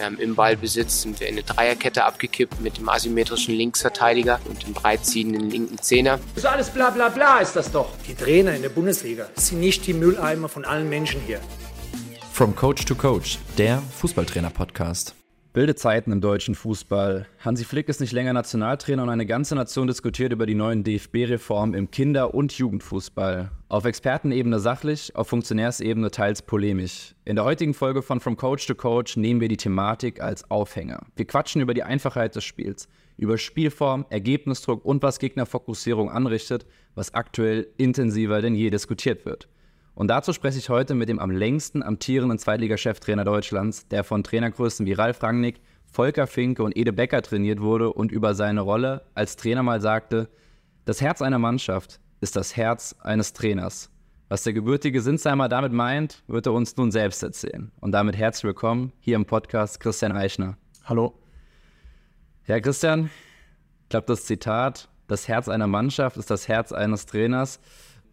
Ähm, Im Ballbesitz sind wir in eine Dreierkette abgekippt mit dem asymmetrischen Linksverteidiger und dem breitziehenden linken Zehner. Das ist alles bla bla bla ist das doch. Die Trainer in der Bundesliga sind nicht die Mülleimer von allen Menschen hier. From Coach to Coach, der Fußballtrainer-Podcast. Wilde Zeiten im deutschen Fußball. Hansi Flick ist nicht länger Nationaltrainer und eine ganze Nation diskutiert über die neuen DFB-Reformen im Kinder- und Jugendfußball. Auf Expertenebene sachlich, auf Funktionärsebene teils polemisch. In der heutigen Folge von From Coach to Coach nehmen wir die Thematik als Aufhänger. Wir quatschen über die Einfachheit des Spiels, über Spielform, Ergebnisdruck und was Gegnerfokussierung anrichtet, was aktuell intensiver denn je diskutiert wird. Und dazu spreche ich heute mit dem am längsten amtierenden Zweitliga-Cheftrainer Deutschlands, der von Trainergrößen wie Ralf Rangnick, Volker Finke und Ede Becker trainiert wurde und über seine Rolle als Trainer mal sagte, das Herz einer Mannschaft ist das Herz eines Trainers. Was der gebürtige Sinsheimer damit meint, wird er uns nun selbst erzählen. Und damit herzlich willkommen hier im Podcast Christian Eichner. Hallo. Ja, Christian, ich glaube, das Zitat, das Herz einer Mannschaft ist das Herz eines Trainers,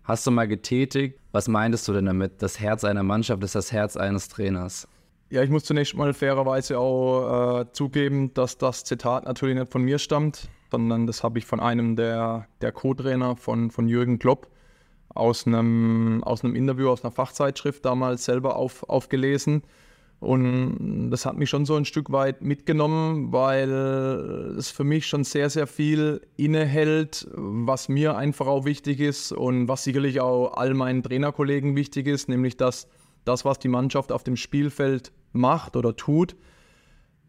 hast du mal getätigt. Was meintest du denn damit? Das Herz einer Mannschaft ist das Herz eines Trainers. Ja, ich muss zunächst mal fairerweise auch äh, zugeben, dass das Zitat natürlich nicht von mir stammt, sondern das habe ich von einem der, der Co-Trainer von, von Jürgen Klopp aus einem, aus einem Interview, aus einer Fachzeitschrift damals selber auf, aufgelesen. Und das hat mich schon so ein Stück weit mitgenommen, weil es für mich schon sehr, sehr viel innehält, was mir einfach auch wichtig ist und was sicherlich auch all meinen Trainerkollegen wichtig ist, nämlich dass das, was die Mannschaft auf dem Spielfeld macht oder tut,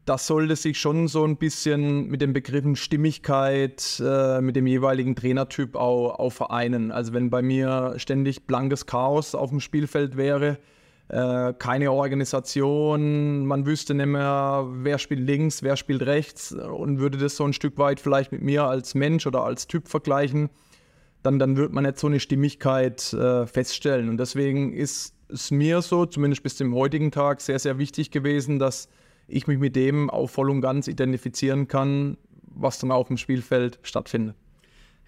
das sollte sich schon so ein bisschen mit den Begriffen Stimmigkeit, äh, mit dem jeweiligen Trainertyp auch, auch vereinen. Also wenn bei mir ständig blankes Chaos auf dem Spielfeld wäre, äh, keine Organisation, man wüsste nicht mehr, wer spielt links, wer spielt rechts und würde das so ein Stück weit vielleicht mit mir als Mensch oder als Typ vergleichen, dann, dann wird man nicht so eine Stimmigkeit äh, feststellen. Und deswegen ist es mir so, zumindest bis zum heutigen Tag, sehr, sehr wichtig gewesen, dass ich mich mit dem auch voll und ganz identifizieren kann, was dann auf dem Spielfeld stattfindet.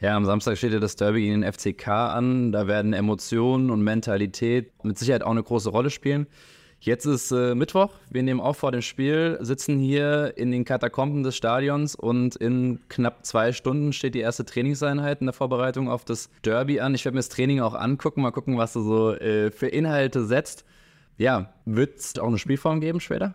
Ja, am Samstag steht ja das Derby gegen den FCK an. Da werden Emotionen und Mentalität mit Sicherheit auch eine große Rolle spielen. Jetzt ist äh, Mittwoch. Wir nehmen auf vor dem Spiel, sitzen hier in den Katakomben des Stadions und in knapp zwei Stunden steht die erste Trainingseinheit in der Vorbereitung auf das Derby an. Ich werde mir das Training auch angucken, mal gucken, was du so äh, für Inhalte setzt. Ja, wird es auch eine Spielform geben später?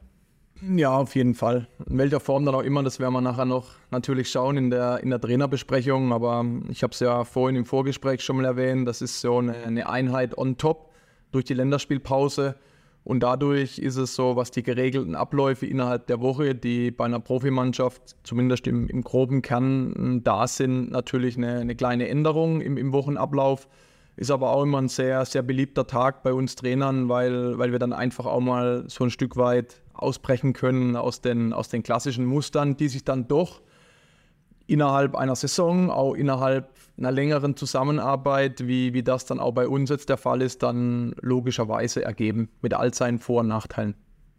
Ja, auf jeden Fall. In welcher Form dann auch immer, das werden wir nachher noch natürlich schauen in der, in der Trainerbesprechung. Aber ich habe es ja vorhin im Vorgespräch schon mal erwähnt, das ist so eine, Einheit on top durch die Länderspielpause. Und dadurch ist es so, was die geregelten Abläufe innerhalb der Woche, die bei einer Profimannschaft zumindest im, im groben Kern da sind, natürlich eine, eine kleine Änderung im, im Wochenablauf. Ist aber auch immer ein sehr, sehr beliebter Tag bei uns Trainern, weil, weil wir dann einfach auch mal so ein Stück weit ausbrechen können aus den, aus den klassischen Mustern, die sich dann doch innerhalb einer Saison, auch innerhalb einer längeren Zusammenarbeit, wie, wie das dann auch bei uns jetzt der Fall ist, dann logischerweise ergeben, mit all seinen Vor- und Nachteilen.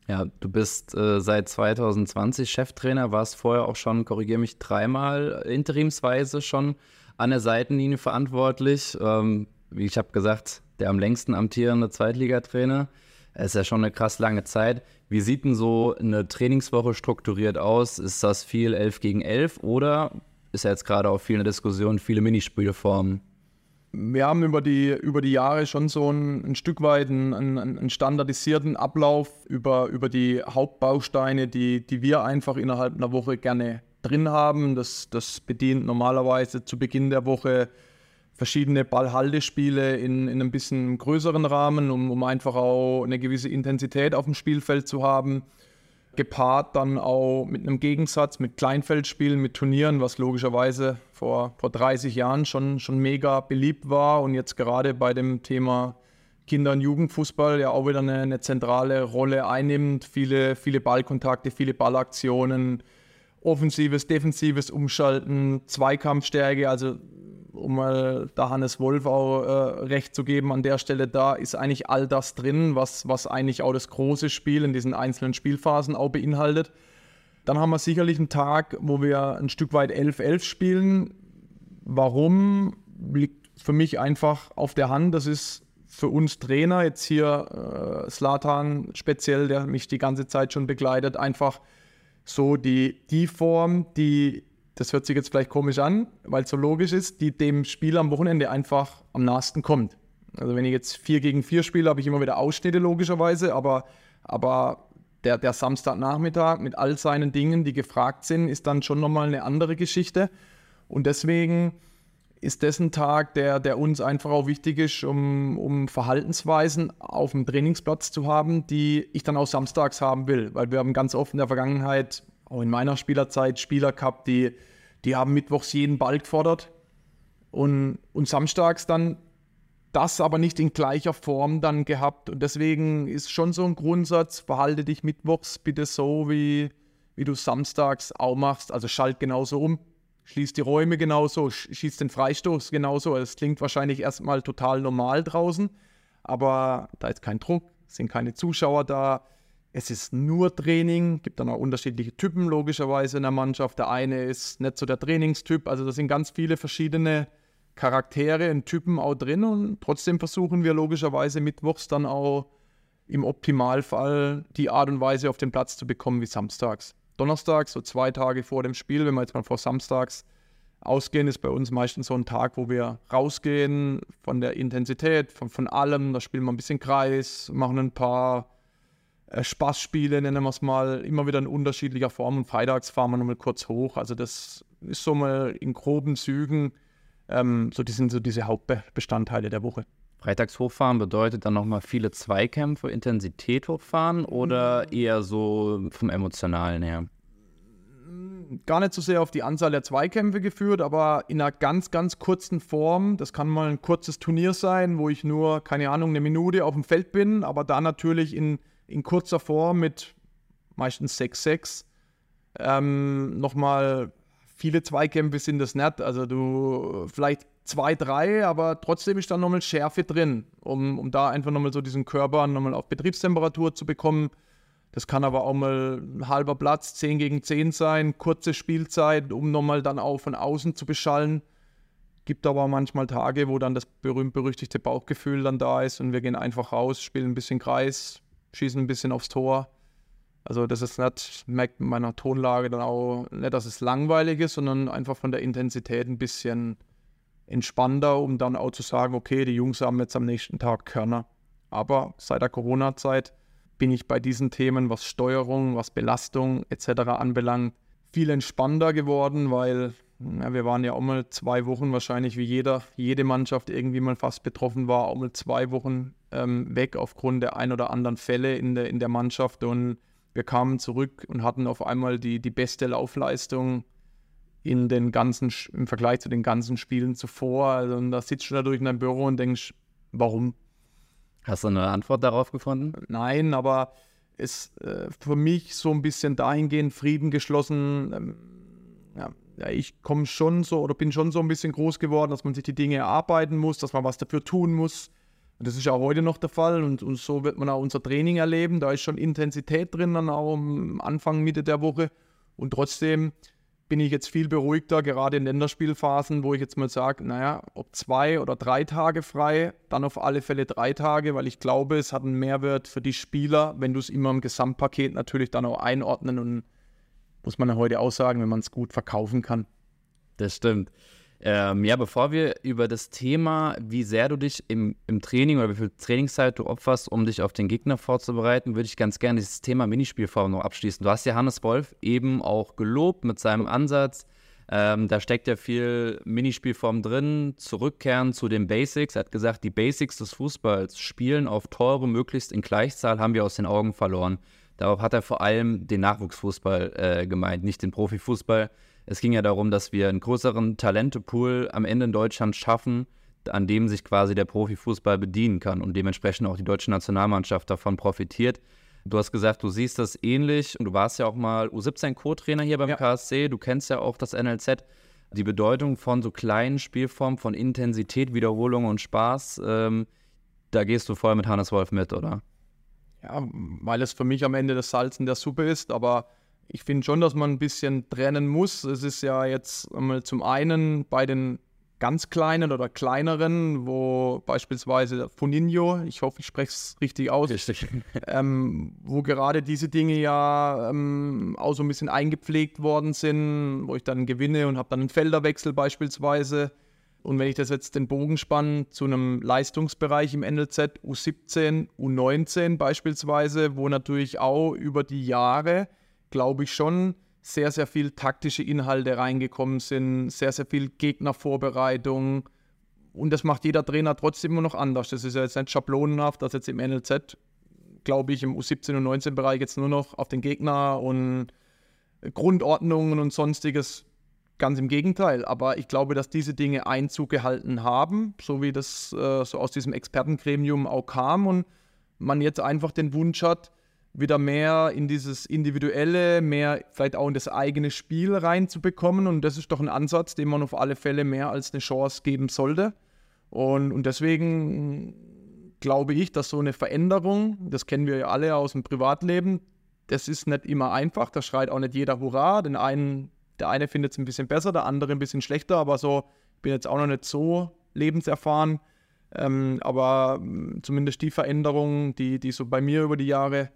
Ja, du bist äh, seit 2020 Cheftrainer, warst vorher auch schon, korrigiere mich, dreimal interimsweise schon an der Seitenlinie verantwortlich. Ähm, wie ich habe gesagt, der am längsten amtierende Zweitligatrainer. Es ist ja schon eine krass lange Zeit. Wie sieht denn so eine Trainingswoche strukturiert aus? Ist das viel 11 gegen 11 oder ist ja jetzt gerade auch viel eine Diskussion, viele Minispielformen? Wir haben über die, über die Jahre schon so ein, ein Stück weit einen, einen, einen, standardisierten Ablauf über, über die Hauptbausteine, die, die wir einfach innerhalb einer Woche gerne drin haben. Das, das bedient normalerweise zu Beginn der Woche verschiedene Ballhaltespiele in, in einem bisschen größeren Rahmen, um, um einfach auch eine gewisse Intensität auf dem Spielfeld zu haben. Gepaart dann auch mit einem Gegensatz, mit Kleinfeldspielen, mit Turnieren, was logischerweise vor, vor 30 Jahren schon, schon mega beliebt war und jetzt gerade bei dem Thema Kinder- und Jugendfußball ja auch wieder eine, eine zentrale Rolle einnimmt. Viele, viele Ballkontakte, viele Ballaktionen, offensives, defensives Umschalten, Zweikampfstärke, also um mal da Hannes Wolf auch äh, recht zu geben, an der Stelle da ist eigentlich all das drin, was, was eigentlich auch das große Spiel in diesen einzelnen Spielphasen auch beinhaltet. Dann haben wir sicherlich einen Tag, wo wir ein Stück weit 11-11 spielen. Warum liegt für mich einfach auf der Hand. Das ist für uns Trainer, jetzt hier äh, Slatan speziell, der mich die ganze Zeit schon begleitet, einfach so die, die Form, die, das hört sich jetzt vielleicht komisch an, weil es so logisch ist, die dem Spiel am Wochenende einfach am nahesten kommt. Also wenn ich jetzt 4 gegen 4 spiele, habe ich immer wieder Ausschnitte logischerweise, aber, aber der, der Samstagnachmittag mit all seinen Dingen, die gefragt sind, ist dann schon nochmal eine andere Geschichte. Und deswegen ist das ein Tag, der, der uns einfach auch wichtig ist, um, um Verhaltensweisen auf dem Trainingsplatz zu haben, die ich dann auch samstags haben will. Weil wir haben ganz oft in der Vergangenheit, auch in meiner Spielerzeit, Spieler gehabt, die, die haben mittwochs jeden Ball gefordert und, und samstags dann das aber nicht in gleicher Form dann gehabt. Und deswegen ist schon so ein Grundsatz, verhalte dich mittwochs bitte so, wie, wie du samstags auch machst. Also schalt genauso um, schließt die Räume genauso, schießt den Freistoß genauso. Es klingt wahrscheinlich erstmal total normal draußen, aber da ist kein Druck, sind keine Zuschauer da. Es ist nur Training, gibt dann auch unterschiedliche Typen logischerweise in der Mannschaft. Der eine ist nicht so der Trainingstyp, also da sind ganz viele verschiedene Charaktere und Typen auch drin und trotzdem versuchen wir logischerweise mittwochs dann auch im Optimalfall die Art und Weise auf den Platz zu bekommen wie samstags. Donnerstags, so zwei Tage vor dem Spiel, wenn wir jetzt mal vor samstags ausgehen, ist bei uns meistens so ein Tag, wo wir rausgehen von der Intensität, von, von allem. Da spielen wir ein bisschen Kreis, machen ein paar Spaßspiele, nennen wir es mal, immer wieder in unterschiedlicher Form. Und freitags fahren wir nochmal kurz hoch. Also das ist so mal in groben Zügen ähm, so, die sind so diese Hauptbestandteile der Woche. Freitags hochfahren bedeutet dann nochmal viele Zweikämpfe, Intensität hochfahren oder eher so vom Emotionalen her? Gar nicht so sehr auf die Anzahl der Zweikämpfe geführt, aber in einer ganz, ganz kurzen Form. Das kann mal ein kurzes Turnier sein, wo ich nur, keine Ahnung, eine Minute auf dem Feld bin, aber da natürlich in, in kurzer Form mit meistens 6-6 ähm, nochmal viele Zweikämpfe sind das nicht. Also du vielleicht zwei, drei, aber trotzdem ist da nochmal Schärfe drin, um, um da einfach nochmal so diesen Körper nochmal auf Betriebstemperatur zu bekommen. Das kann aber auch mal ein halber Platz, 10 gegen 10 sein, kurze Spielzeit, um nochmal dann auch von außen zu beschallen. Gibt aber manchmal Tage, wo dann das berühmt-berüchtigte Bauchgefühl dann da ist und wir gehen einfach raus, spielen ein bisschen Kreis, schießen ein bisschen aufs Tor also das ist nicht, merkt in meiner Tonlage dann auch nicht, dass es langweilig ist, sondern einfach von der Intensität ein bisschen entspannter, um dann auch zu sagen, okay, die Jungs haben jetzt am nächsten Tag Körner. Aber seit der Corona-Zeit bin ich bei diesen Themen, was Steuerung, was Belastung etc. anbelangt, viel entspannter geworden, weil ja, wir waren ja auch mal zwei Wochen wahrscheinlich wie jeder, jede Mannschaft irgendwie mal fast betroffen war, auch mal zwei Wochen ähm, weg aufgrund der ein oder anderen Fälle in der, in der Mannschaft und wir kamen zurück und hatten auf einmal die, die beste Laufleistung in den ganzen, im Vergleich zu den ganzen Spielen zuvor. Also, und da sitzt du da durch in deinem Büro und denkst, warum? Hast du eine Antwort darauf gefunden? Nein, aber es äh, für mich so ein bisschen dahingehend Frieden geschlossen. Ähm, ja, ja, ich komme schon so oder bin schon so ein bisschen groß geworden, dass man sich die Dinge erarbeiten muss, dass man was dafür tun muss. Und das ist auch heute noch der Fall und, und, so wird man auch unser Training erleben. Da ist schon Intensität drin, dann auch am Anfang, Mitte der Woche. Und trotzdem bin ich jetzt viel beruhigter, gerade in Länderspielphasen, wo ich jetzt mal sage, naja, ob zwei oder drei Tage frei, dann auf alle Fälle drei Tage, weil ich glaube, es hat einen Mehrwert für die Spieler, wenn du es immer im Gesamtpaket natürlich dann auch einordnen und muss man ja heute auch sagen, wenn man es gut verkaufen kann. Das stimmt. Ähm, ja, bevor wir über das Thema, wie sehr du dich im, im Training oder wie viel Trainingszeit du opferst, um dich auf den Gegner vorzubereiten, würde ich ganz gerne dieses Thema Minispielform noch abschließen. Du hast ja Hannes Wolf eben auch gelobt mit seinem Ansatz. Ähm, da steckt ja viel Minispielform drin, zurückkehren zu den Basics. Er hat gesagt, die Basics des Fußballs, Spielen auf Tore möglichst in Gleichzahl, haben wir aus den Augen verloren. Darauf hat er vor allem den Nachwuchsfußball äh, gemeint, nicht den Profifußball. Es ging ja darum, dass wir einen größeren Talentepool am Ende in Deutschland schaffen, an dem sich quasi der Profifußball bedienen kann und dementsprechend auch die deutsche Nationalmannschaft davon profitiert. Du hast gesagt, du siehst das ähnlich und du warst ja auch mal U17-Co-Trainer hier beim ja. KSC. Du kennst ja auch das NLZ. Die Bedeutung von so kleinen Spielformen, von Intensität, Wiederholung und Spaß, ähm, da gehst du voll mit Hannes Wolf mit, oder? Ja, weil es für mich am Ende das Salz in der Suppe ist, aber ich finde schon, dass man ein bisschen trennen muss. Es ist ja jetzt einmal zum einen bei den ganz kleinen oder kleineren, wo beispielsweise Funinho, ich hoffe, ich spreche es richtig aus, richtig. Ähm, wo gerade diese Dinge ja ähm, auch so ein bisschen eingepflegt worden sind, wo ich dann gewinne und habe dann einen Felderwechsel beispielsweise. Und wenn ich das jetzt den Bogen spanne zu einem Leistungsbereich im NLZ, U17, U19 beispielsweise, wo natürlich auch über die Jahre, glaube ich schon, sehr, sehr viel taktische Inhalte reingekommen sind, sehr, sehr viel Gegnervorbereitung. Und das macht jeder Trainer trotzdem immer noch anders. Das ist ja jetzt nicht schablonenhaft, dass jetzt im NLZ, glaube ich, im U17 und 19 Bereich jetzt nur noch auf den Gegner und Grundordnungen und sonstiges. Ganz im Gegenteil. Aber ich glaube, dass diese Dinge Einzug gehalten haben, so wie das äh, so aus diesem Expertengremium auch kam und man jetzt einfach den Wunsch hat, wieder mehr in dieses Individuelle, mehr vielleicht auch in das eigene Spiel reinzubekommen. Und das ist doch ein Ansatz, den man auf alle Fälle mehr als eine Chance geben sollte. Und, und deswegen glaube ich, dass so eine Veränderung, das kennen wir ja alle aus dem Privatleben, das ist nicht immer einfach. Da schreit auch nicht jeder Hurra. Den einen, der eine findet es ein bisschen besser, der andere ein bisschen schlechter. Aber so, ich bin jetzt auch noch nicht so lebenserfahren. Ähm, aber zumindest die Veränderung, die, die so bei mir über die Jahre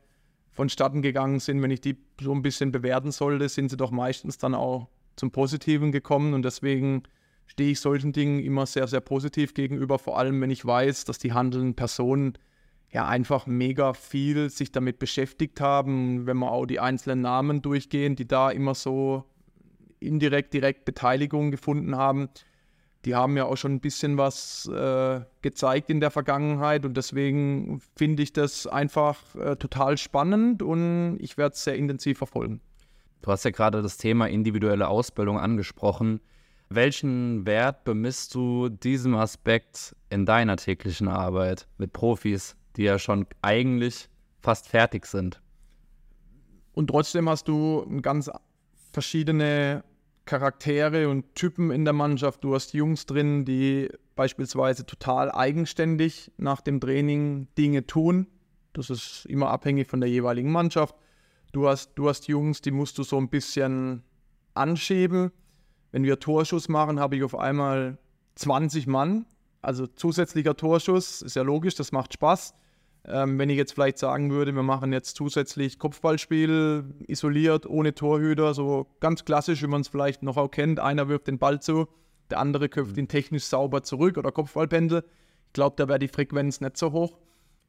vonstatten gegangen sind, wenn ich die so ein bisschen bewerten sollte, sind sie doch meistens dann auch zum Positiven gekommen und deswegen stehe ich solchen Dingen immer sehr, sehr positiv gegenüber, vor allem wenn ich weiß, dass die handelnden Personen ja einfach mega viel sich damit beschäftigt haben, wenn wir auch die einzelnen Namen durchgehen, die da immer so indirekt, direkt Beteiligung gefunden haben, die haben ja auch schon ein bisschen was äh, gezeigt in der Vergangenheit und deswegen finde ich das einfach äh, total spannend und ich werde es sehr intensiv verfolgen. Du hast ja gerade das Thema individuelle Ausbildung angesprochen. Welchen Wert bemisst du diesem Aspekt in deiner täglichen Arbeit mit Profis, die ja schon eigentlich fast fertig sind? Und trotzdem hast du ganz verschiedene Charaktere und Typen in der Mannschaft. Du hast Jungs drin, die beispielsweise total eigenständig nach dem Training Dinge tun. Das ist immer abhängig von der jeweiligen Mannschaft. Du hast, du hast Jungs, die musst du so ein bisschen anschieben. Wenn wir Torschuss machen, habe ich auf einmal 20 Mann. Also zusätzlicher Torschuss, ist ja logisch, das macht Spaß. Ähm, wenn ich jetzt vielleicht sagen würde, wir machen jetzt zusätzlich Kopfballspiel isoliert, ohne Torhüter, so ganz klassisch, wie man es vielleicht noch auch kennt. Einer wirft den Ball zu, der andere köpft ihn technisch sauber zurück oder Kopfballpendel. Ich glaube, da wäre die Frequenz nicht so hoch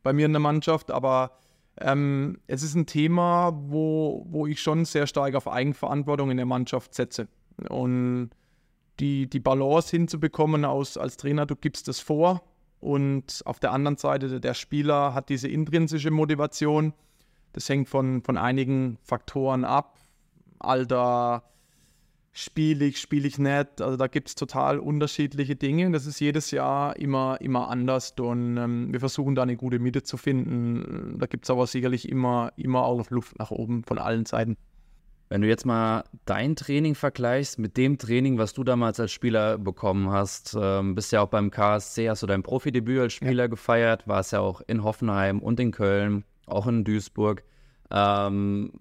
bei mir in der Mannschaft, aber ähm, es ist ein Thema, wo, wo ich schon sehr stark auf Eigenverantwortung in der Mannschaft setze. Und die, die Balance hinzubekommen aus, als Trainer, du gibst es vor, und auf der anderen Seite, der Spieler hat diese intrinsische Motivation. Das hängt von, von einigen Faktoren ab. Alter, spiele ich, spiele ich nicht. Also da gibt es total unterschiedliche Dinge. Das ist jedes Jahr immer, immer anders. Und ähm, wir versuchen da eine gute Mitte zu finden. Da gibt es aber sicherlich immer, immer auch Luft nach oben von allen Seiten. Wenn du jetzt mal dein Training vergleichst mit dem Training, was du damals als Spieler bekommen hast, ähm, bist ja auch beim KSC, hast du dein Profidebüt als Spieler ja. gefeiert, warst ja auch in Hoffenheim und in Köln, auch in Duisburg. Ähm,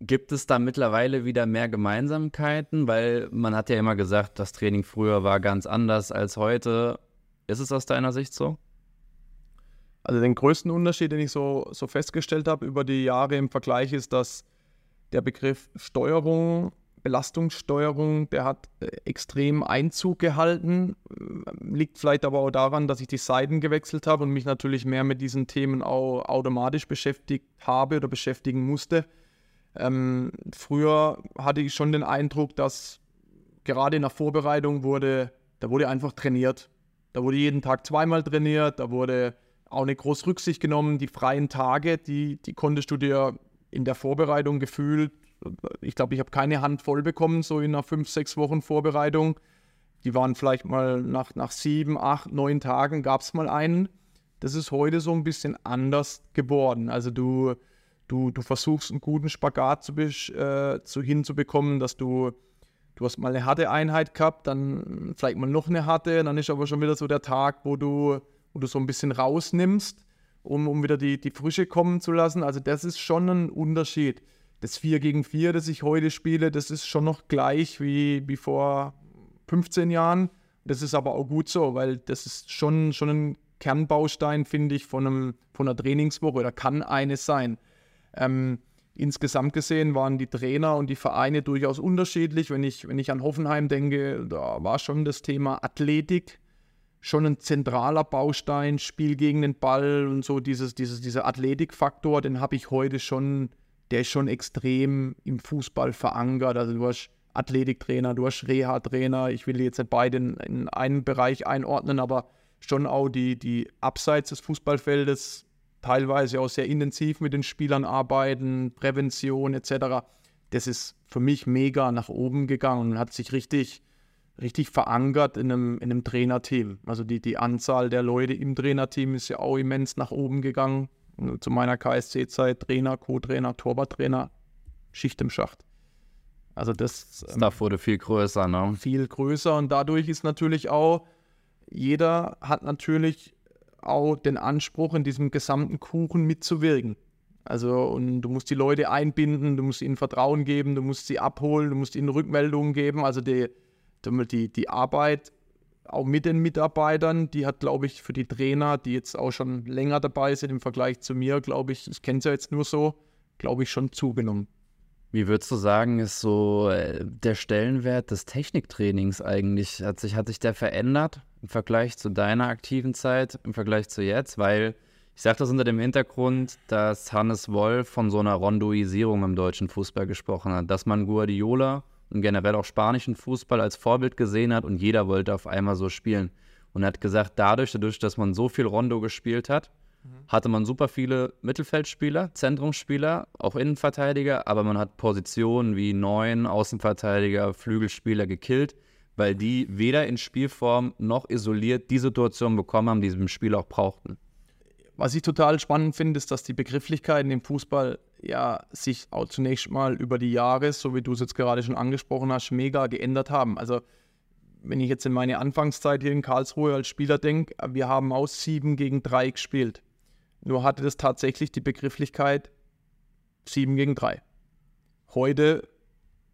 gibt es da mittlerweile wieder mehr Gemeinsamkeiten? Weil man hat ja immer gesagt, das Training früher war ganz anders als heute. Ist es aus deiner Sicht so? Also den größten Unterschied, den ich so, so festgestellt habe über die Jahre im Vergleich, ist, dass der Begriff Steuerung, Belastungssteuerung, der hat äh, extrem Einzug gehalten. Äh, liegt vielleicht aber auch daran, dass ich die Seiten gewechselt habe und mich natürlich mehr mit diesen Themen auch automatisch beschäftigt habe oder beschäftigen musste. Ähm, früher hatte ich schon den Eindruck, dass gerade in der Vorbereitung wurde, da wurde einfach trainiert. Da wurde jeden Tag zweimal trainiert, da wurde auch eine große Rücksicht genommen. Die freien Tage, die, die konntest du dir in der Vorbereitung gefühlt, ich glaube, ich habe keine Hand voll bekommen, so in einer fünf, sechs Wochen Vorbereitung. Die waren vielleicht mal nach, nach sieben, acht, neun Tagen gab es mal einen. Das ist heute so ein bisschen anders geworden. Also du, du, du versuchst einen guten Spagat zu, äh, zu hinzubekommen, dass du, du hast mal eine harte Einheit gehabt, dann vielleicht mal noch eine harte, dann ist aber schon wieder so der Tag, wo du, wo du so ein bisschen rausnimmst um, um wieder die, die Frische kommen zu lassen. Also das ist schon ein Unterschied. Das 4 gegen 4, das ich heute spiele, das ist schon noch gleich wie, wie vor 15 Jahren, Das ist aber auch gut so, weil das ist schon, schon ein Kernbaustein, finde ich, von, einem, von einer Trainingswoche oder kann eines sein. Ähm, insgesamt gesehen waren die Trainer und die Vereine durchaus unterschiedlich. Wenn ich, wenn ich an Hoffenheim denke, da war schon das Thema Athletik schon ein zentraler Baustein, Spiel gegen den Ball und so dieses, dieses, dieser Athletikfaktor, den habe ich heute schon, der ist schon extrem im Fußball verankert. Also du hast Athletiktrainer, du hast Reha-Trainer. Ich will jetzt nicht beide in, in einen Bereich einordnen, aber schon auch die, die abseits des Fußballfeldes teilweise auch sehr intensiv mit den Spielern arbeiten, Prävention etc. Das ist für mich mega nach oben gegangen und hat sich richtig, richtig verankert in einem, in einem Trainerteam. Also die, die Anzahl der Leute im Trainerteam ist ja auch immens nach oben gegangen. Zu meiner KSC-Zeit Trainer, Co-Trainer, Torwarttrainer, Schicht im Schacht. Also das Stuff wurde viel größer, ne? Viel größer und dadurch ist natürlich auch, jeder hat natürlich auch den Anspruch, in diesem gesamten Kuchen mitzuwirken. Also, und du musst die Leute einbinden, du musst ihnen Vertrauen geben, du musst sie abholen, du musst ihnen Rückmeldungen geben. Also die, die, die Arbeit auch mit den Mitarbeitern, die hat, glaube ich, für die Trainer, die jetzt auch schon länger dabei sind im Vergleich zu mir, glaube ich, ich kenne es ja jetzt nur so, glaube ich, schon zugenommen. Wie würdest du sagen, ist so äh, der Stellenwert des Techniktrainings eigentlich? Hat sich, hat sich der verändert im Vergleich zu deiner aktiven Zeit, im Vergleich zu jetzt? Weil ich sage das unter dem Hintergrund, dass Hannes Wolf von so einer Rondoisierung im deutschen Fußball gesprochen hat, dass man Guardiola und generell auch spanischen Fußball als Vorbild gesehen hat und jeder wollte auf einmal so spielen. Und er hat gesagt, dadurch, dadurch, dass man so viel Rondo gespielt hat, hatte man super viele Mittelfeldspieler, Zentrumsspieler, auch Innenverteidiger, aber man hat Positionen wie neun Außenverteidiger, Flügelspieler gekillt, weil die weder in Spielform noch isoliert die Situation bekommen haben, die sie im Spiel auch brauchten. Was ich total spannend finde, ist, dass die Begrifflichkeiten im Fußball ja sich auch zunächst mal über die Jahre, so wie du es jetzt gerade schon angesprochen hast, mega geändert haben. Also wenn ich jetzt in meine Anfangszeit hier in Karlsruhe als Spieler denke, wir haben aus sieben gegen drei gespielt. Nur hatte das tatsächlich die Begrifflichkeit 7 gegen 3. Heute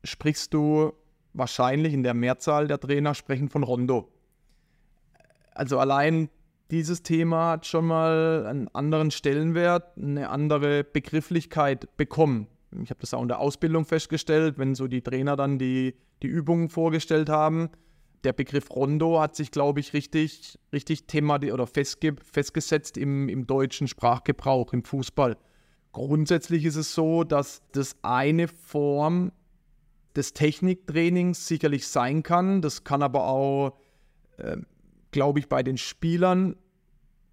sprichst du wahrscheinlich in der Mehrzahl der Trainer sprechen von Rondo. Also allein dieses Thema hat schon mal einen anderen Stellenwert, eine andere Begrifflichkeit bekommen. Ich habe das auch in der Ausbildung festgestellt, wenn so die Trainer dann die, die Übungen vorgestellt haben der Begriff Rondo hat sich, glaube ich, richtig, richtig thematisch oder festge festgesetzt im, im deutschen Sprachgebrauch, im Fußball. Grundsätzlich ist es so, dass das eine Form des Techniktrainings sicherlich sein kann. Das kann aber auch, äh, glaube ich, bei den Spielern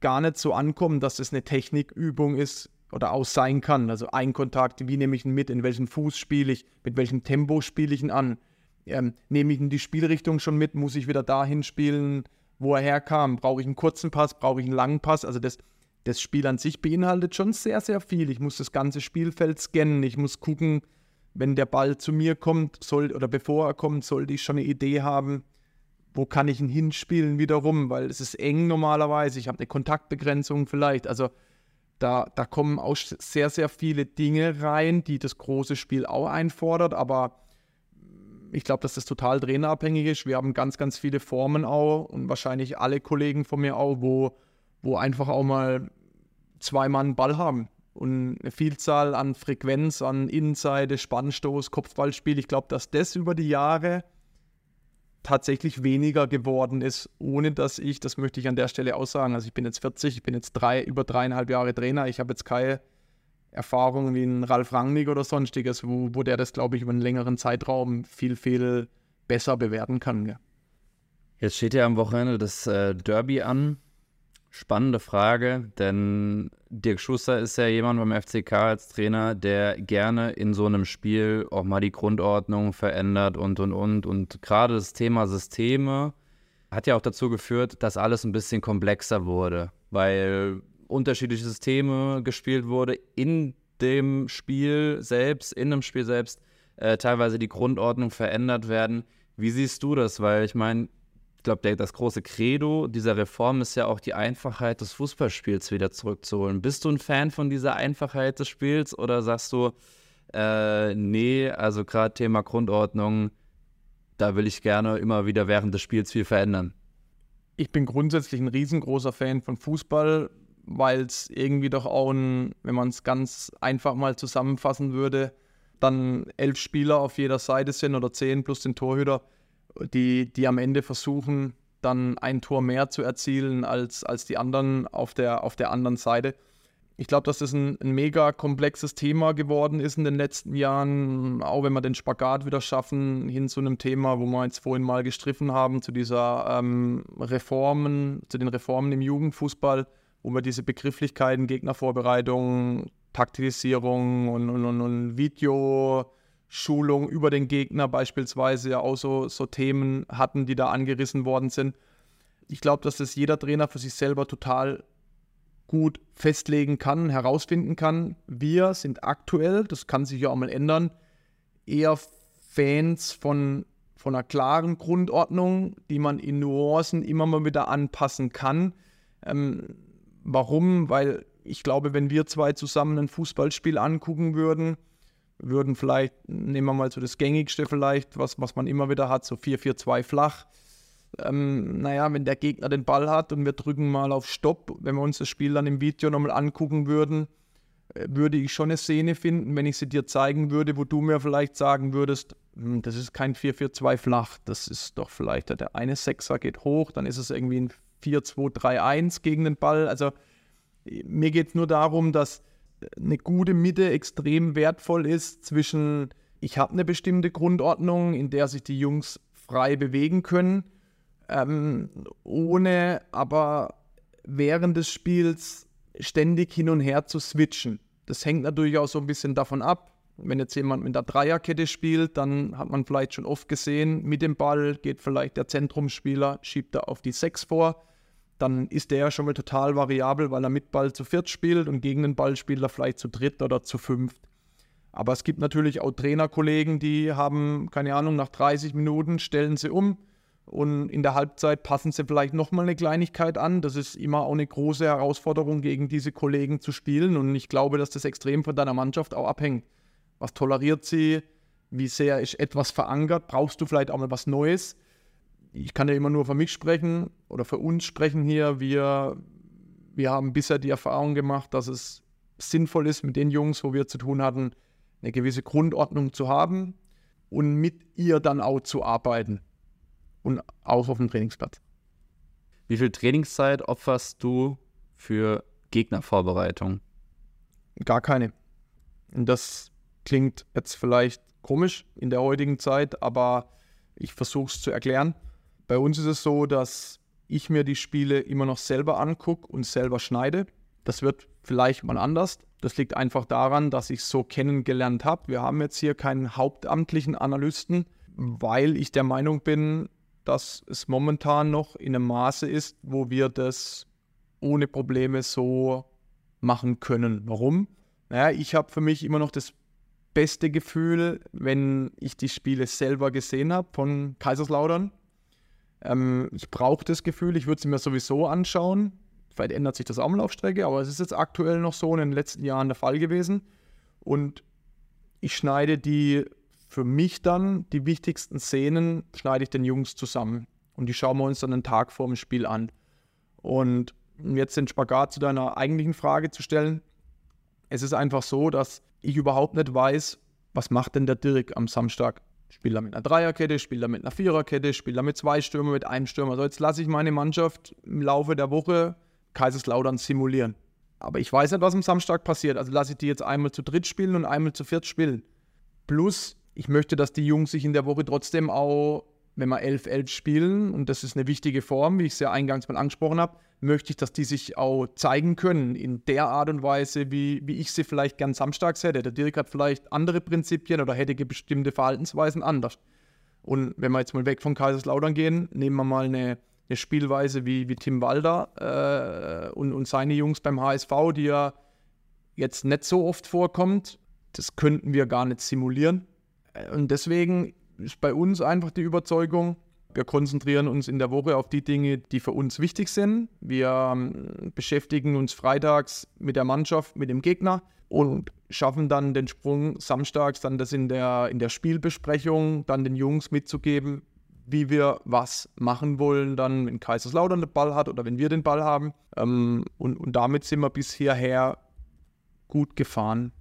gar nicht so ankommen, dass es eine Technikübung ist oder auch sein kann. Also ein Kontakt, wie nehme ich ihn mit, in welchem Fuß spiele ich, mit welchem Tempo spiele ich ihn an ähm, nehme ich in die Spielrichtung schon mit, muss ich wieder dahin spielen, wo er herkam. Brauche ich einen kurzen Pass, brauche ich einen langen Pass? Also das, das Spiel an sich beinhaltet schon sehr, sehr viel. Ich muss das ganze Spielfeld scannen. Ich muss gucken, wenn der Ball zu mir kommt, soll oder bevor er kommt, sollte ich schon eine Idee haben, wo kann ich ihn hinspielen wiederum, weil es ist eng normalerweise. Ich habe eine Kontaktbegrenzung vielleicht. Also da, da kommen auch sehr, sehr viele Dinge rein, die das große Spiel auch einfordert, aber ich glaube, dass das total trainerabhängig ist. Wir haben ganz, ganz viele Formen auch und wahrscheinlich alle Kollegen von mir auch, wo, wo einfach auch mal zwei Mann Ball haben und eine Vielzahl an Frequenz, an Innenseite, Spannstoß, Kopfballspiel. Ich glaube, dass das über die Jahre tatsächlich weniger geworden ist, ohne dass ich, das möchte ich an der Stelle aussagen, also ich bin jetzt 40, ich bin jetzt drei, über dreieinhalb Jahre Trainer, ich habe jetzt keine Erfahrungen wie ein Ralf Rangnick oder sonstiges, wo, wo der das, glaube ich, über einen längeren Zeitraum viel, viel besser bewerten kann. Ja. Jetzt steht ja am Wochenende das äh, Derby an. Spannende Frage, denn Dirk Schuster ist ja jemand beim FCK als Trainer, der gerne in so einem Spiel auch mal die Grundordnung verändert und und und. Und gerade das Thema Systeme hat ja auch dazu geführt, dass alles ein bisschen komplexer wurde, weil unterschiedliche Systeme gespielt wurde in dem Spiel selbst, in dem Spiel selbst, äh, teilweise die Grundordnung verändert werden. Wie siehst du das? Weil ich meine, ich glaube, das große Credo dieser Reform ist ja auch die Einfachheit des Fußballspiels wieder zurückzuholen. Bist du ein Fan von dieser Einfachheit des Spiels oder sagst du, äh, nee, also gerade Thema Grundordnung, da will ich gerne immer wieder während des Spiels viel verändern? Ich bin grundsätzlich ein riesengroßer Fan von Fußball, weil es irgendwie doch auch ein, wenn man es ganz einfach mal zusammenfassen würde, dann elf Spieler auf jeder Seite sind oder zehn plus den Torhüter, die, die am Ende versuchen, dann ein Tor mehr zu erzielen als, als die anderen auf der, auf der anderen Seite. Ich glaube, dass das ein, ein, mega komplexes Thema geworden ist in den letzten Jahren, auch wenn wir den Spagat wieder schaffen hin zu einem Thema, wo wir jetzt vorhin mal gestriffen haben, zu dieser ähm, Reformen, zu den Reformen im Jugendfußball, wo wir diese Begrifflichkeiten, Gegnervorbereitung, Taktisierung und, und, und, und Videoschulung über den Gegner beispielsweise ja auch so, so Themen hatten, die da angerissen worden sind. Ich glaube, dass das jeder Trainer für sich selber total gut festlegen kann, herausfinden kann. Wir sind aktuell, das kann sich ja auch mal ändern, eher Fans von, von einer klaren Grundordnung, die man in Nuancen immer mal wieder anpassen kann. Ähm, warum? Weil ich glaube, wenn wir zwei zusammen ein Fußballspiel angucken würden, würden vielleicht, nehmen wir mal so das gängigste vielleicht, was, was man immer wieder hat, so 4-4-2 flach. Ähm, naja, wenn der Gegner den Ball hat und wir drücken mal auf Stopp, wenn wir uns das Spiel dann im Video nochmal angucken würden, äh, würde ich schon eine Szene finden, wenn ich sie dir zeigen würde, wo du mir vielleicht sagen würdest, hm, das ist kein 4-4-2 flach, das ist doch vielleicht der eine Sechser geht hoch, dann ist es irgendwie ein 4-2-3-1 gegen den Ball. Also mir geht es nur darum, dass eine gute Mitte extrem wertvoll ist zwischen, ich habe eine bestimmte Grundordnung, in der sich die Jungs frei bewegen können, ähm, ohne aber während des Spiels ständig hin und her zu switchen. Das hängt natürlich auch so ein bisschen davon ab. Wenn jetzt jemand mit der Dreierkette spielt, dann hat man vielleicht schon oft gesehen, mit dem Ball geht vielleicht der Zentrumsspieler, schiebt er auf die Sechs vor dann ist der ja schon mal total variabel, weil er mit Ball zu viert spielt und gegen den Ball spielt er vielleicht zu dritt oder zu fünft. Aber es gibt natürlich auch Trainerkollegen, die haben, keine Ahnung, nach 30 Minuten stellen sie um und in der Halbzeit passen sie vielleicht nochmal eine Kleinigkeit an. Das ist immer auch eine große Herausforderung, gegen diese Kollegen zu spielen. Und ich glaube, dass das extrem von deiner Mannschaft auch abhängt. Was toleriert sie? Wie sehr ist etwas verankert? Brauchst du vielleicht auch mal was Neues? Ich kann ja immer nur für mich sprechen oder für uns sprechen hier. Wir, wir haben bisher die Erfahrung gemacht, dass es sinnvoll ist, mit den Jungs, wo wir zu tun hatten, eine gewisse Grundordnung zu haben und mit ihr dann auch zu arbeiten und auch auf dem Trainingsplatz. Wie viel Trainingszeit opferst du für Gegnervorbereitung? Gar keine. Und das klingt jetzt vielleicht komisch in der heutigen Zeit, aber ich versuche es zu erklären. Bei uns ist es so, dass ich mir die Spiele immer noch selber angucke und selber schneide. Das wird vielleicht mal anders. Das liegt einfach daran, dass ich es so kennengelernt habe. Wir haben jetzt hier keinen hauptamtlichen Analysten, weil ich der Meinung bin, dass es momentan noch in einem Maße ist, wo wir das ohne Probleme so machen können. Warum? Naja, ich habe für mich immer noch das beste Gefühl, wenn ich die Spiele selber gesehen habe von Kaiserslautern ähm, ich brauche das Gefühl, ich würde sie mir sowieso anschauen. Vielleicht ändert sich das auch mal auf Strecke, aber es ist jetzt aktuell noch so in den letzten Jahren der Fall gewesen. Und ich schneide die für mich dann, die wichtigsten Szenen, schneide ich den Jungs zusammen. Und die schauen wir uns dann einen Tag vor dem Spiel an. Und jetzt den Spagat zu deiner eigentlichen Frage zu stellen. Es ist einfach so, dass ich überhaupt nicht weiß, was macht denn der Dirk am Samstag Spielt er mit einer Dreierkette, spielt er mit einer Viererkette, spielt er mit zwei Stürmern, mit einem Stürmer. Also jetzt lasse ich meine Mannschaft im Laufe der Woche Kaiserslautern simulieren. Aber ich weiß nicht, was am Samstag passiert. Also lasse ich die jetzt einmal zu dritt spielen und einmal zu viert spielen. Plus, ich möchte, dass die Jungs sich in der Woche trotzdem auch wenn wir 11-11 spielen, und das ist eine wichtige Form, wie ich es ja eingangs mal angesprochen habe, möchte ich, dass die sich auch zeigen können in der Art und Weise, wie, wie ich sie vielleicht gern samstags hätte. Der Dirk hat vielleicht andere Prinzipien oder hätte bestimmte Verhaltensweisen anders. Und wenn wir jetzt mal weg von Kaiserslautern gehen, nehmen wir mal eine, eine Spielweise wie, wie Tim Walder äh, und, und seine Jungs beim HSV, die ja jetzt nicht so oft vorkommt. Das könnten wir gar nicht simulieren. Und deswegen ist bei uns einfach die Überzeugung, wir konzentrieren uns in der Woche auf die Dinge, die für uns wichtig sind. Wir ähm, beschäftigen uns freitags mit der Mannschaft, mit dem Gegner und schaffen dann den Sprung samstags, dann das in der, in der Spielbesprechung, dann den Jungs mitzugeben, wie wir was machen wollen, dann, wenn Kaiserslautern den Ball hat oder wenn wir den Ball haben. Ähm, und, und damit sind wir bis hierher gut gefahren.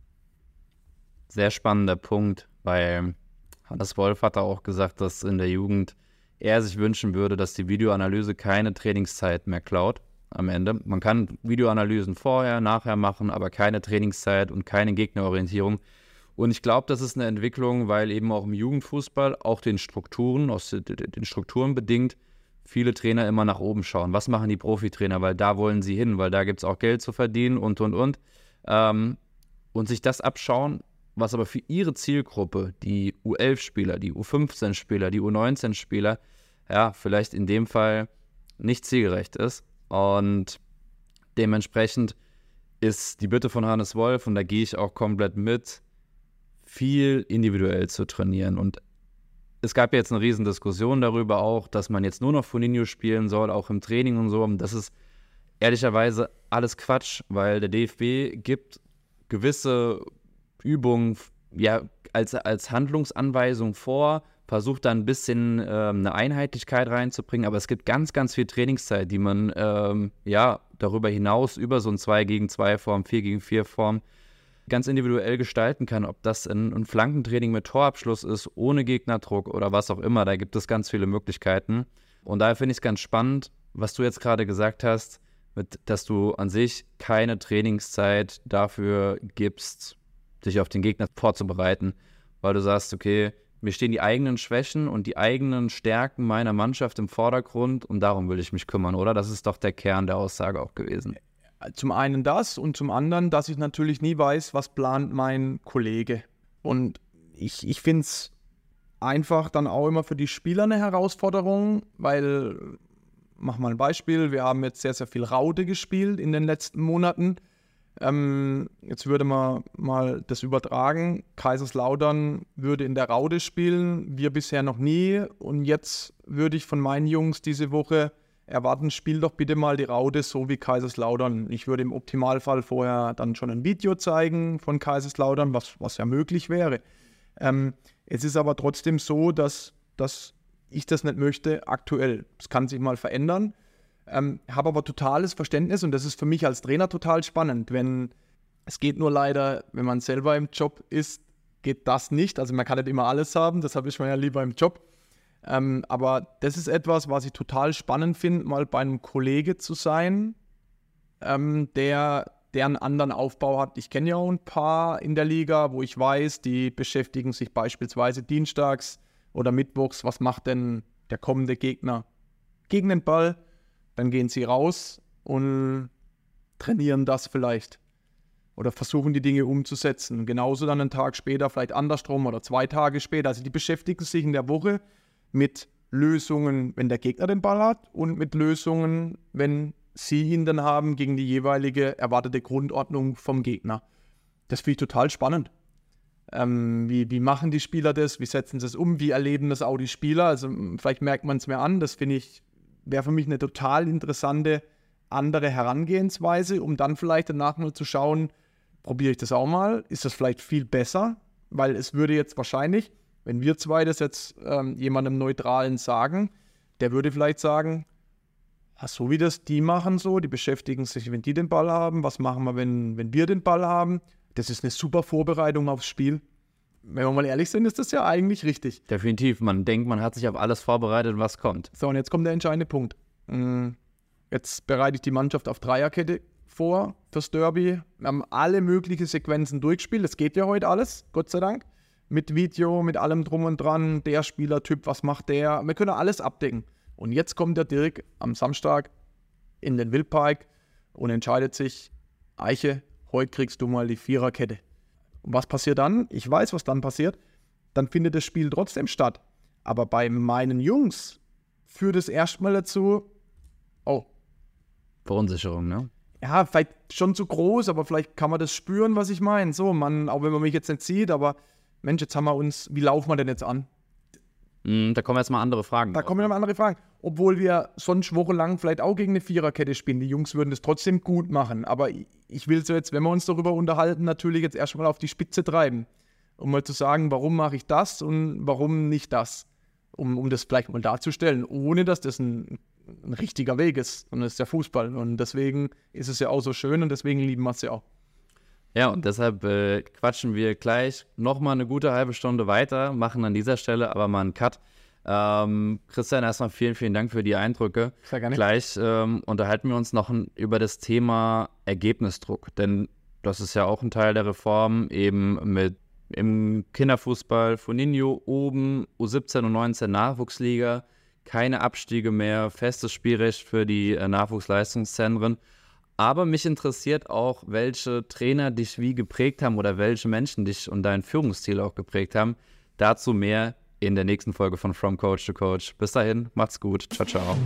Sehr spannender Punkt, weil Hannes Wolf hat auch gesagt, dass in der Jugend er sich wünschen würde, dass die Videoanalyse keine Trainingszeit mehr klaut am Ende. Man kann Videoanalysen vorher, nachher machen, aber keine Trainingszeit und keine Gegnerorientierung. Und ich glaube, das ist eine Entwicklung, weil eben auch im Jugendfußball, auch den Strukturen, aus den Strukturen bedingt, viele Trainer immer nach oben schauen. Was machen die Profitrainer? Weil da wollen sie hin, weil da gibt es auch Geld zu verdienen und, und, und. Ähm, und sich das abschauen, was aber für ihre Zielgruppe, die U11-Spieler, die U15-Spieler, die U19-Spieler, ja, vielleicht in dem Fall nicht zielgerecht ist. Und dementsprechend ist die Bitte von Hannes Wolf, und da gehe ich auch komplett mit, viel individuell zu trainieren. Und es gab jetzt eine riesen Diskussion darüber auch, dass man jetzt nur noch Foninho spielen soll, auch im Training und so. Und das ist ehrlicherweise alles Quatsch, weil der DFB gibt gewisse Übungen ja als, als Handlungsanweisung vor, versucht da ein bisschen ähm, eine Einheitlichkeit reinzubringen, aber es gibt ganz, ganz viel Trainingszeit, die man ähm, ja darüber hinaus über so ein 2 gegen 2 Form, 4 gegen 4 Form ganz individuell gestalten kann, ob das ein, ein Flankentraining mit Torabschluss ist, ohne Gegnerdruck oder was auch immer, da gibt es ganz viele Möglichkeiten. Und daher finde ich es ganz spannend, was du jetzt gerade gesagt hast, mit, dass du an sich keine Trainingszeit dafür gibst, dich auf den Gegner vorzubereiten, weil du sagst, okay, mir stehen die eigenen Schwächen und die eigenen Stärken meiner Mannschaft im Vordergrund und darum will ich mich kümmern, oder? Das ist doch der Kern der Aussage auch gewesen. Zum einen das und zum anderen, dass ich natürlich nie weiß, was plant mein Kollege. Und ich, ich finde es einfach dann auch immer für die Spieler eine Herausforderung, weil, mach mal ein Beispiel, wir haben jetzt sehr, sehr viel Raute gespielt in den letzten Monaten. Ähm, jetzt würde man mal das übertragen. Kaiserslautern würde in der Raude spielen, wir bisher noch nie. Und jetzt würde ich von meinen Jungs diese Woche erwarten, spiel doch bitte mal die Raude so wie Kaiserslautern. Ich würde im Optimalfall vorher dann schon ein Video zeigen von Kaiserslautern, was, was ja möglich wäre. Ähm, es ist aber trotzdem so, dass, dass ich das nicht möchte aktuell. Es kann sich mal verändern. Ähm, habe aber totales Verständnis und das ist für mich als Trainer total spannend, wenn es geht nur leider, wenn man selber im Job ist, geht das nicht. Also man kann nicht immer alles haben, habe ich mir ja lieber im Job. Ähm, aber das ist etwas, was ich total spannend finde, mal bei einem Kollege zu sein, ähm, der, der einen anderen Aufbau hat. Ich kenne ja auch ein paar in der Liga, wo ich weiß, die beschäftigen sich beispielsweise dienstags oder mittwochs, was macht denn der kommende Gegner gegen den Ball? Dann gehen sie raus und trainieren das vielleicht oder versuchen die Dinge umzusetzen. Genauso dann einen Tag später, vielleicht andersrum oder zwei Tage später. Also die beschäftigen sich in der Woche mit Lösungen, wenn der Gegner den Ball hat und mit Lösungen, wenn sie ihn dann haben gegen die jeweilige erwartete Grundordnung vom Gegner. Das finde ich total spannend. Ähm, wie, wie machen die Spieler das? Wie setzen sie es um? Wie erleben das auch die Spieler? Also vielleicht merkt man es mir an. Das finde ich wäre für mich eine total interessante andere Herangehensweise, um dann vielleicht danach mal zu schauen, probiere ich das auch mal, ist das vielleicht viel besser, weil es würde jetzt wahrscheinlich, wenn wir zwei das jetzt ähm, jemandem Neutralen sagen, der würde vielleicht sagen, so wie das die machen so, die beschäftigen sich, wenn die den Ball haben, was machen wir, wenn, wenn wir den Ball haben? Das ist eine super Vorbereitung aufs Spiel wenn wir mal ehrlich sind, ist das ja eigentlich richtig. Definitiv. Man denkt, man hat sich auf alles vorbereitet, was kommt. So, und jetzt kommt der entscheidende Punkt. Mm, jetzt bereite ich die Mannschaft auf Dreierkette vor fürs Derby. Wir haben alle möglichen Sequenzen durchgespielt. Das geht ja heute alles, Gott sei Dank. Mit Video, mit allem drum und dran. Der Spielertyp, was macht der? Wir können alles abdecken. Und jetzt kommt der Dirk am Samstag in den Wildpark und entscheidet sich, Eiche, heute kriegst du mal die Viererkette. Und was passiert dann? Ich weiß, was dann passiert. Dann findet das Spiel trotzdem statt. Aber bei meinen Jungs führt es erstmal dazu, oh. Verunsicherung, ne? Ja, vielleicht schon zu groß, aber vielleicht kann man das spüren, was ich meine. So, man, auch wenn man mich jetzt nicht sieht, aber Mensch, jetzt haben wir uns, wie laufen wir denn jetzt an? Mm, da kommen jetzt mal andere Fragen. Da kommen jetzt mal andere Fragen. Obwohl wir sonst wochenlang vielleicht auch gegen eine Viererkette spielen. Die Jungs würden das trotzdem gut machen. Aber ich will so jetzt, wenn wir uns darüber unterhalten, natürlich jetzt erstmal auf die Spitze treiben. Um mal zu sagen, warum mache ich das und warum nicht das. um, um das vielleicht mal darzustellen, ohne dass das ein, ein richtiger Weg ist. Und das ist der Fußball. Und deswegen ist es ja auch so schön und deswegen lieben wir es ja auch. Ja, und deshalb äh, quatschen wir gleich nochmal eine gute halbe Stunde weiter, machen an dieser Stelle aber mal einen Cut. Ähm, Christian, erstmal vielen, vielen Dank für die Eindrücke. Sehr gerne. Gleich ähm, unterhalten wir uns noch über das Thema Ergebnisdruck, denn das ist ja auch ein Teil der Reform, eben mit im Kinderfußball Foninho oben, U17 und 19 Nachwuchsliga, keine Abstiege mehr, festes Spielrecht für die äh, Nachwuchsleistungszentren. Aber mich interessiert auch, welche Trainer dich wie geprägt haben oder welche Menschen dich und deinen Führungsstil auch geprägt haben. Dazu mehr in der nächsten Folge von From Coach to Coach. Bis dahin, macht's gut. Ciao, ciao.